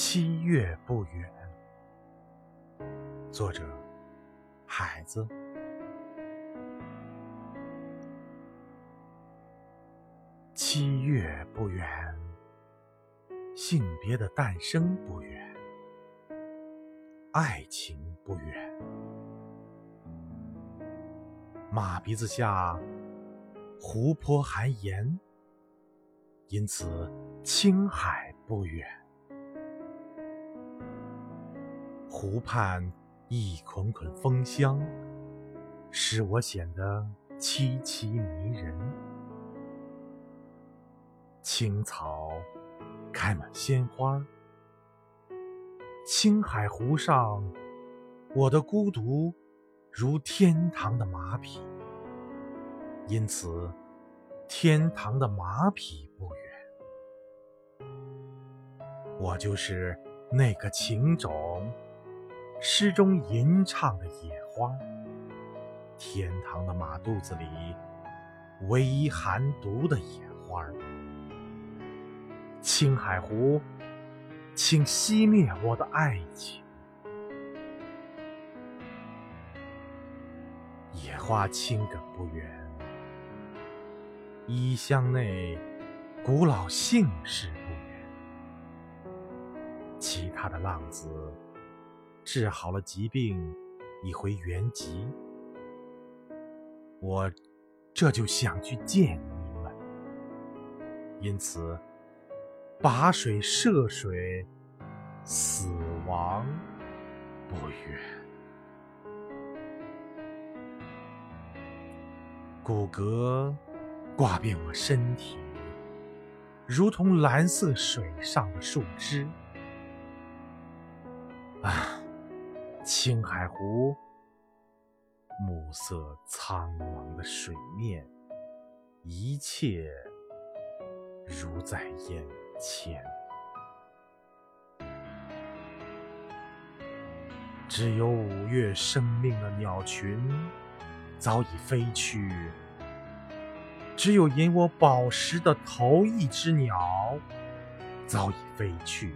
七月不远。作者：海子。七月不远，性别的诞生不远，爱情不远。马鼻子下，湖泊还盐，因此青海不远。湖畔一捆捆风香，使我显得凄凄迷人。青草开满鲜花，青海湖上，我的孤独如天堂的马匹，因此天堂的马匹不远。我就是那个情种。诗中吟唱的野花，天堂的马肚子里唯一寒毒的野花。青海湖，请熄灭我的爱情。野花青梗不远，衣箱内古老姓氏不远，其他的浪子。治好了疾病，已回原籍。我这就想去见你们，因此跋水涉水，死亡不远。骨骼挂遍我身体，如同蓝色水上的树枝。青海湖，暮色苍茫的水面，一切如在眼前。只有五月生命的鸟群早已飞去，只有引我宝石的头一只鸟早已飞去。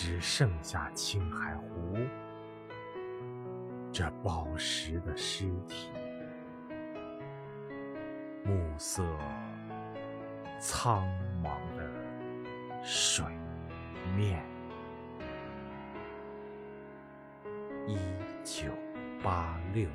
只剩下青海湖这宝石的尸体，暮色苍茫的水面。一九八六。